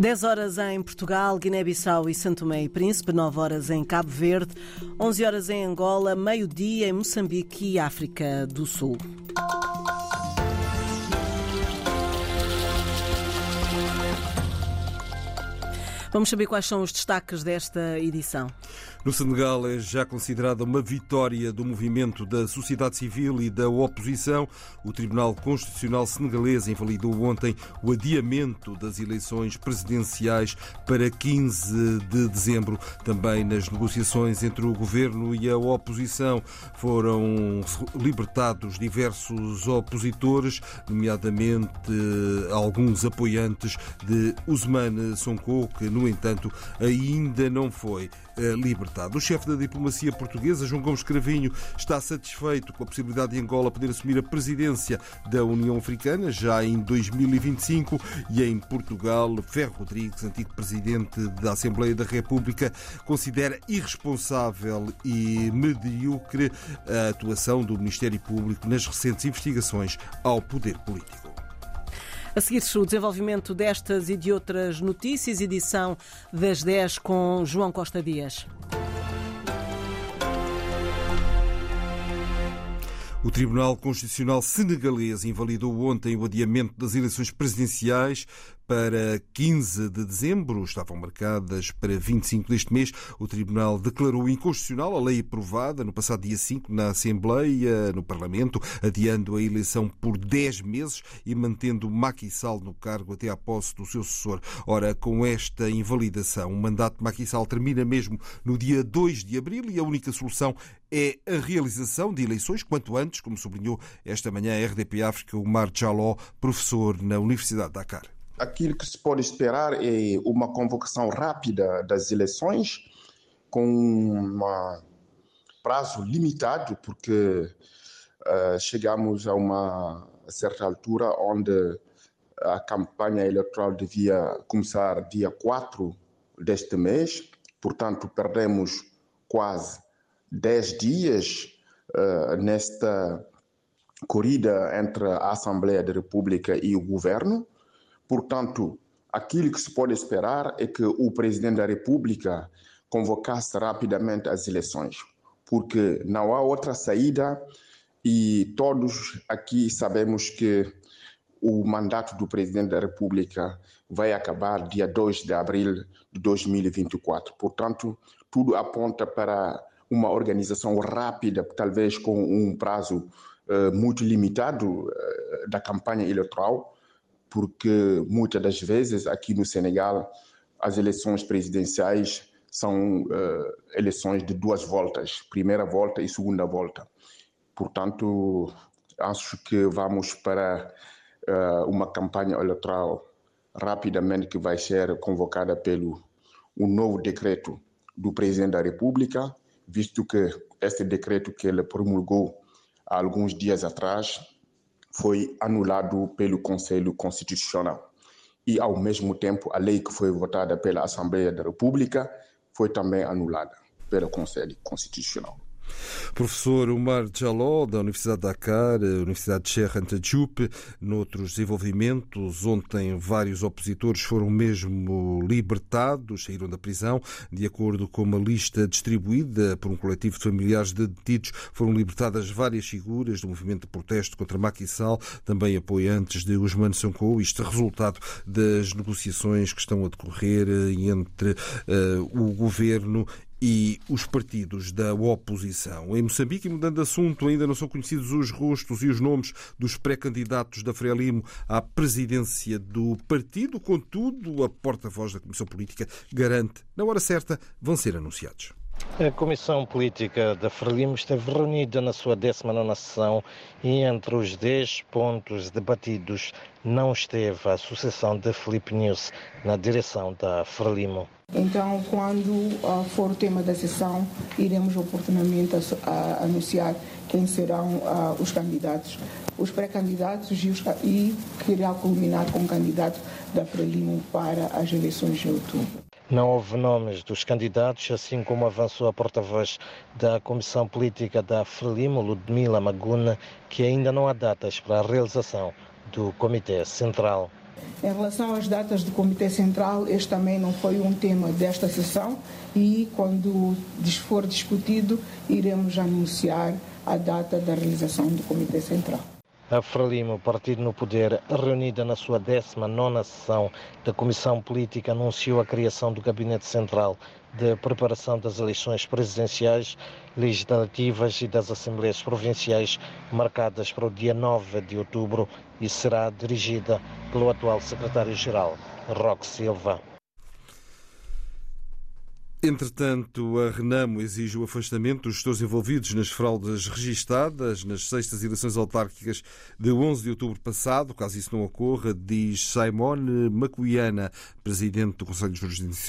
10 horas em Portugal, Guiné-Bissau e Santo Tomé e Príncipe, 9 horas em Cabo Verde, 11 horas em Angola, meio-dia em Moçambique e África do Sul. Vamos saber quais são os destaques desta edição. No Senegal é já considerada uma vitória do movimento da sociedade civil e da oposição. O Tribunal Constitucional senegalês invalidou ontem o adiamento das eleições presidenciais para 15 de dezembro. Também nas negociações entre o governo e a oposição foram libertados diversos opositores, nomeadamente alguns apoiantes de Ousmane Sonko, que no entanto ainda não foi eh, libertado. O chefe da diplomacia portuguesa, João Gomes Cravinho, está satisfeito com a possibilidade de Angola poder assumir a presidência da União Africana já em 2025 e em Portugal, Ferro Rodrigues, antigo presidente da Assembleia da República, considera irresponsável e medíocre a atuação do Ministério Público nas recentes investigações ao poder político. A seguir, o desenvolvimento destas e de outras notícias, edição das 10 com João Costa Dias. O Tribunal Constitucional Senegalês invalidou ontem o adiamento das eleições presidenciais para 15 de dezembro, estavam marcadas para 25 deste mês. O Tribunal declarou inconstitucional a lei aprovada no passado dia 5 na Assembleia, no Parlamento, adiando a eleição por 10 meses e mantendo Macky Sall no cargo até à posse do seu sucessor. Ora, com esta invalidação, o mandato de Macky Sall termina mesmo no dia 2 de abril e a única solução é a realização de eleições quanto antes, como sublinhou esta manhã a RDP África o Mar Jaló, professor na Universidade de Dakar aquilo que se pode esperar é uma convocação rápida das eleições, com um prazo limitado, porque uh, chegamos a uma certa altura onde a campanha eleitoral devia começar dia 4 deste mês, portanto, perdemos quase 10 dias uh, nesta corrida entre a Assembleia da República e o governo. Portanto, aquilo que se pode esperar é que o presidente da República convocasse rapidamente as eleições, porque não há outra saída e todos aqui sabemos que o mandato do presidente da República vai acabar dia 2 de abril de 2024. Portanto, tudo aponta para uma organização rápida, talvez com um prazo uh, muito limitado uh, da campanha eleitoral, porque muitas das vezes aqui no Senegal as eleições presidenciais são uh, eleições de duas voltas, primeira volta e segunda volta. Portanto, acho que vamos para uh, uma campanha eleitoral rapidamente que vai ser convocada pelo um novo decreto do presidente da República, visto que este decreto que ele promulgou há alguns dias atrás foi anulado pelo Conselho Constitucional. E, ao mesmo tempo, a lei que foi votada pela Assembleia da República foi também anulada pelo Conselho Constitucional. Professor Omar Jaló, da Universidade de Dakar, Universidade de Cheikh Anta Diop, noutros desenvolvimentos, ontem vários opositores foram mesmo libertados, saíram da prisão, de acordo com uma lista distribuída por um coletivo de familiares de detidos, foram libertadas várias figuras do movimento de protesto contra Macky Sall, também apoiantes de Usman Sonko, isto é resultado das negociações que estão a decorrer entre uh, o governo e os partidos da oposição. Em Moçambique, mudando de assunto, ainda não são conhecidos os rostos e os nomes dos pré-candidatos da Frelimo à presidência do partido. Contudo, a porta-voz da Comissão Política garante, na hora certa, vão ser anunciados. A Comissão Política da Frelimo esteve reunida na sua 19 sessão e entre os 10 pontos debatidos não esteve a sucessão de Felipe News na direção da Frelimo. Então, quando uh, for o tema da sessão, iremos oportunamente a, a anunciar quem serão uh, os candidatos, os pré-candidatos e, e que irá culminar com o candidato da Frelimo para as eleições de outubro. Não houve nomes dos candidatos, assim como avançou a porta-voz da Comissão Política da Frelimo, Ludmila Maguna, que ainda não há datas para a realização do Comitê Central. Em relação às datas do Comitê Central, este também não foi um tema desta sessão e, quando for discutido, iremos anunciar a data da realização do Comitê Central. A Frelimo, partido no poder, reunida na sua 19 sessão da Comissão Política, anunciou a criação do Gabinete Central de Preparação das Eleições Presidenciais, Legislativas e das Assembleias Provinciais, marcadas para o dia 9 de outubro e será dirigida pelo atual Secretário-Geral, Roque Silva. Entretanto, a Renamo exige o afastamento dos gestores envolvidos nas fraudes registadas nas sextas eleições autárquicas de 11 de outubro passado. Caso isso não ocorra, diz Simone Macuiana, presidente do Conselho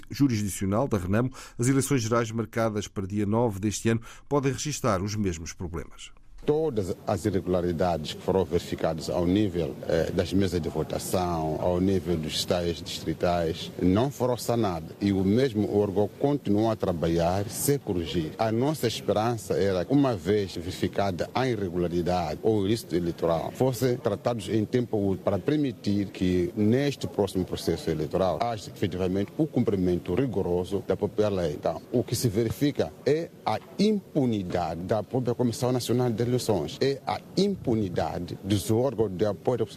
Jurisdicional da Renamo, as eleições gerais marcadas para dia 9 deste ano podem registrar os mesmos problemas. Todas as irregularidades que foram verificadas ao nível eh, das mesas de votação, ao nível dos estádios distritais, não foram sanadas. E o mesmo órgão continua a trabalhar sem corrigir. A nossa esperança era, uma vez verificada a irregularidade ou o ilícito eleitoral, fossem tratados em tempo útil para permitir que, neste próximo processo eleitoral, haja efetivamente o cumprimento rigoroso da própria lei. Então, o que se verifica é a impunidade da própria Comissão Nacional de eleições é a impunidade dos órgãos de apoio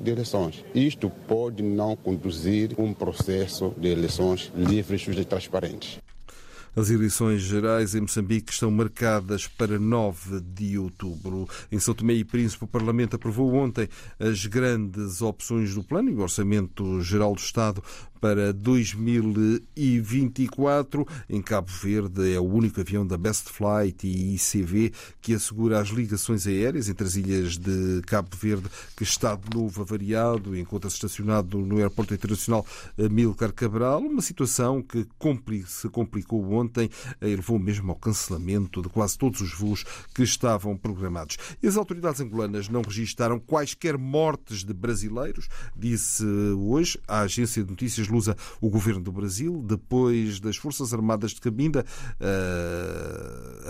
de eleições. Isto pode não conduzir um processo de eleições livres, e transparentes. As eleições gerais em Moçambique estão marcadas para 9 de outubro. Em São Tomé e Príncipe, o Parlamento aprovou ontem as grandes opções do plano e o Orçamento Geral do Estado para 2024. Em Cabo Verde é o único avião da Best Flight e ICV que assegura as ligações aéreas entre as ilhas de Cabo Verde, que está de novo avariado, encontra-se estacionado no Aeroporto Internacional Milcar Cabral, uma situação que se complicou ontem ontem levou mesmo ao cancelamento de quase todos os voos que estavam programados. E as autoridades angolanas não registaram quaisquer mortes de brasileiros, disse hoje a agência de notícias Lusa o governo do Brasil, depois das Forças Armadas de Cabinda,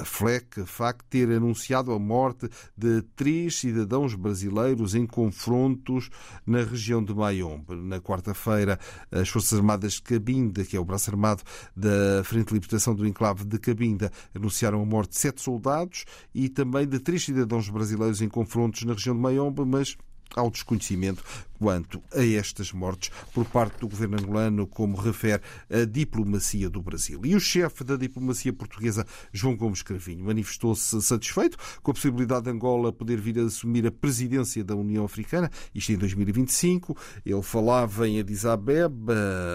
a FLEC, a FAC, ter anunciado a morte de três cidadãos brasileiros em confrontos na região de Mayombe. Na quarta-feira, as Forças Armadas de Cabinda, que é o braço armado da Frente de Libertação do enclave de Cabinda anunciaram a morte de sete soldados e também de três cidadãos brasileiros em confrontos na região de Mayombe, mas ao desconhecimento quanto a estas mortes por parte do governo angolano, como refere a diplomacia do Brasil. E o chefe da diplomacia portuguesa, João Gomes Cravinho, manifestou-se satisfeito com a possibilidade de Angola poder vir a assumir a presidência da União Africana, isto em 2025. Ele falava em Addis Abeba,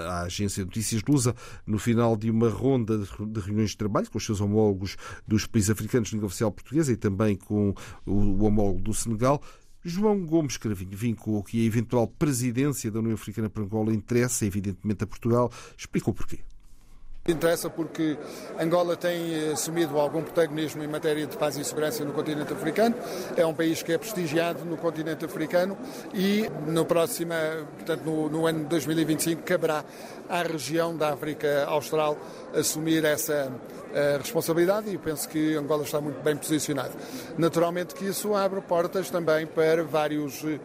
a agência de notícias Lusa, no final de uma ronda de reuniões de trabalho com os seus homólogos dos países africanos de língua oficial portuguesa e também com o homólogo do Senegal. João Gomes Cravinho vincou que a eventual presidência da União Africana para Angola interessa, evidentemente, a Portugal. Explicou porquê. Interessa porque Angola tem assumido algum protagonismo em matéria de paz e segurança no continente africano. É um país que é prestigiado no continente africano e no próximo, portanto, no, no ano de 2025, caberá à região da África Austral assumir essa a responsabilidade e penso que Angola está muito bem posicionado. Naturalmente que isso abre portas também para vários, uh,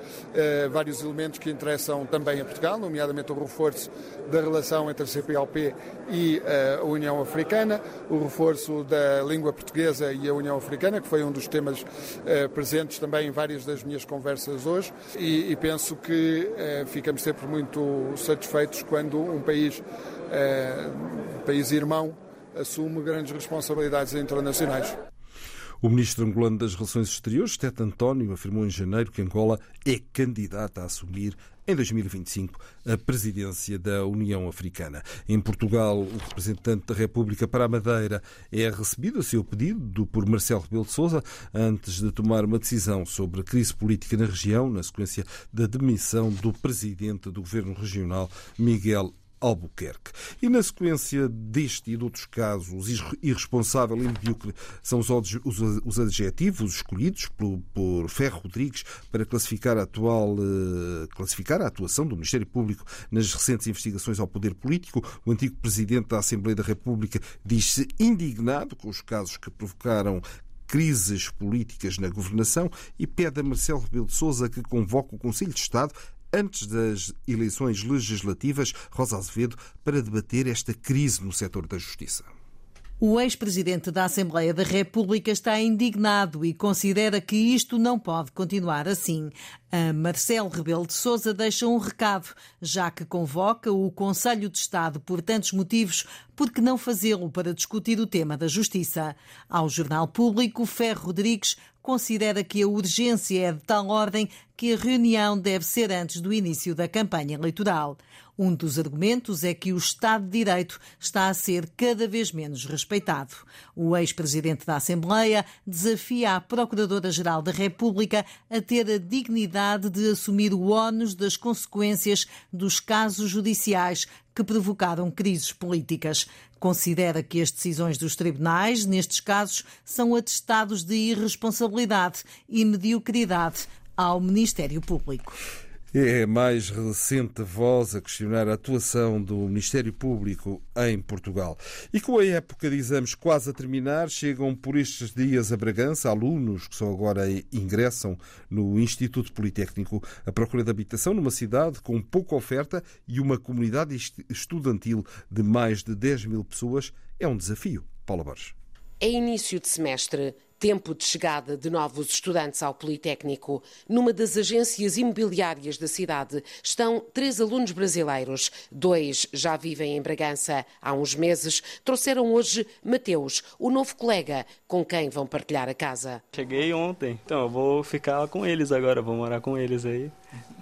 vários elementos que interessam também a Portugal, nomeadamente o reforço da relação entre a CPLP e uh, a União Africana, o reforço da língua portuguesa e a União Africana, que foi um dos temas uh, presentes também em várias das minhas conversas hoje, e, e penso que ficamos sempre muito satisfeitos quando um país, um país irmão assume grandes responsabilidades internacionais. O ministro angolano das Relações Exteriores, Tete António, afirmou em janeiro que Angola é candidata a assumir em 2025 a presidência da União Africana. Em Portugal, o representante da República para a Madeira é recebido a seu pedido por Marcelo Rebelo de Sousa antes de tomar uma decisão sobre a crise política na região, na sequência da demissão do presidente do governo regional, Miguel Albuquerque. E na sequência deste e de outros casos, irresponsável e medíocre são os, os adjetivos escolhidos por, por Ferro Rodrigues para classificar a atual eh, classificar a atuação do Ministério Público nas recentes investigações ao poder político. O antigo presidente da Assembleia da República diz-se indignado com os casos que provocaram crises políticas na governação e pede a Marcelo Rebelo de Sousa que convoque o Conselho de Estado antes das eleições legislativas, Rosa Azevedo, para debater esta crise no setor da justiça. O ex-presidente da Assembleia da República está indignado e considera que isto não pode continuar assim. A Marcelo Rebelo de Sousa deixa um recado, já que convoca o Conselho de Estado por tantos motivos, por que não fazê-lo para discutir o tema da justiça? Ao Jornal Público, Ferro Rodrigues considera que a urgência é de tal ordem que a reunião deve ser antes do início da campanha eleitoral. Um dos argumentos é que o Estado de Direito está a ser cada vez menos respeitado. O ex-presidente da Assembleia desafia a Procuradora-Geral da República a ter a dignidade de assumir o ónus das consequências dos casos judiciais que provocaram crises políticas. Considera que as decisões dos tribunais, nestes casos, são atestados de irresponsabilidade e mediocridade ao Ministério Público. É a mais recente voz a questionar a atuação do Ministério Público em Portugal. E com a época de exames quase a terminar, chegam por estes dias a Bragança alunos que só agora ingressam no Instituto Politécnico à procura de habitação numa cidade com pouca oferta e uma comunidade estudantil de mais de 10 mil pessoas. É um desafio. Paula Borges. É início de semestre tempo de chegada de novos estudantes ao Politécnico. Numa das agências imobiliárias da cidade estão três alunos brasileiros. Dois já vivem em Bragança há uns meses. Trouxeram hoje Mateus, o novo colega com quem vão partilhar a casa. Cheguei ontem, então eu vou ficar com eles agora, vou morar com eles aí.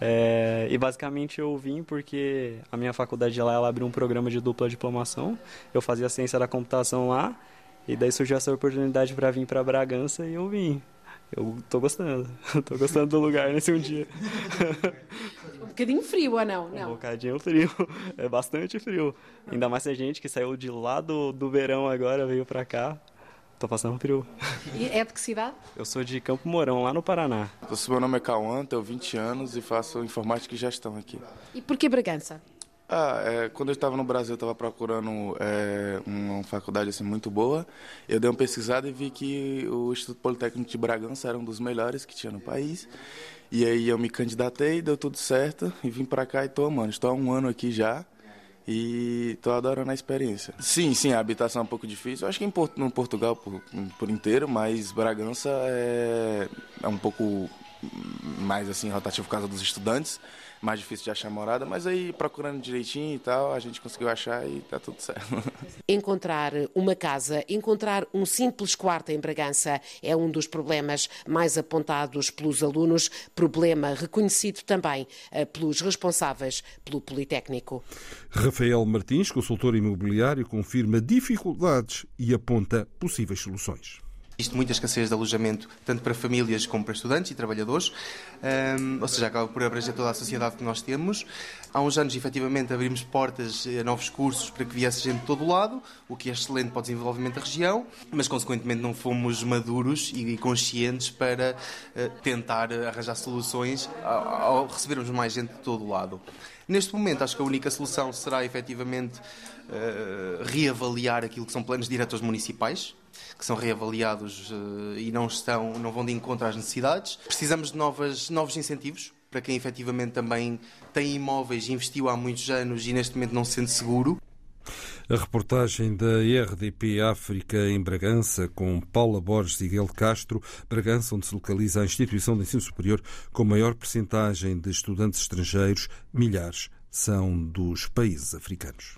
É, e basicamente eu vim porque a minha faculdade lá ela abriu um programa de dupla diplomação. Eu fazia ciência da computação lá e daí surgiu essa oportunidade para vir para Bragança e eu vim. Eu tô gostando. tô gostando do lugar nesse um dia. Um bocadinho frio ou não? não? Um bocadinho frio. É bastante frio. Ainda mais a gente que saiu de lá do, do verão agora, veio para cá. Tô passando frio. E é de que cidade? Eu sou de Campo Mourão, lá no Paraná. meu nome é Cauã, tenho 20 anos e faço informática e gestão aqui. E por que Bragança? Ah, é, quando eu estava no Brasil, eu estava procurando é, uma faculdade assim, muito boa. Eu dei uma pesquisada e vi que o Instituto Politécnico de Bragança era um dos melhores que tinha no país. E aí eu me candidatei, deu tudo certo e vim para cá e. Estou há um ano aqui já e tô adorando a experiência. Sim, sim, a habitação é um pouco difícil. Eu acho que em no Portugal por, por inteiro, mas Bragança é, é um pouco mais assim rotativo por causa dos estudantes mais difícil de achar morada, mas aí procurando direitinho e tal, a gente conseguiu achar e tá tudo certo. Encontrar uma casa, encontrar um simples quarto em Bragança é um dos problemas mais apontados pelos alunos, problema reconhecido também eh, pelos responsáveis pelo Politécnico. Rafael Martins, consultor imobiliário, confirma dificuldades e aponta possíveis soluções. Existe muita escassez de alojamento, tanto para famílias como para estudantes e trabalhadores, um, ou seja, acaba por abranger toda a sociedade que nós temos. Há uns anos, efetivamente, abrimos portas a novos cursos para que viesse gente de todo o lado, o que é excelente para o desenvolvimento da região, mas, consequentemente, não fomos maduros e conscientes para uh, tentar arranjar soluções ao, ao recebermos mais gente de todo o lado. Neste momento, acho que a única solução será, efetivamente, uh, reavaliar aquilo que são planos diretores municipais, que são reavaliados uh, e não, estão, não vão de encontro às necessidades. Precisamos de novas, novos incentivos para quem efetivamente também tem imóveis, investiu há muitos anos e neste momento não se sente seguro. A reportagem da RDP África em Bragança, com Paula Borges e Miguel Castro, Bragança, onde se localiza a instituição de ensino superior com maior percentagem de estudantes estrangeiros, milhares são dos países africanos.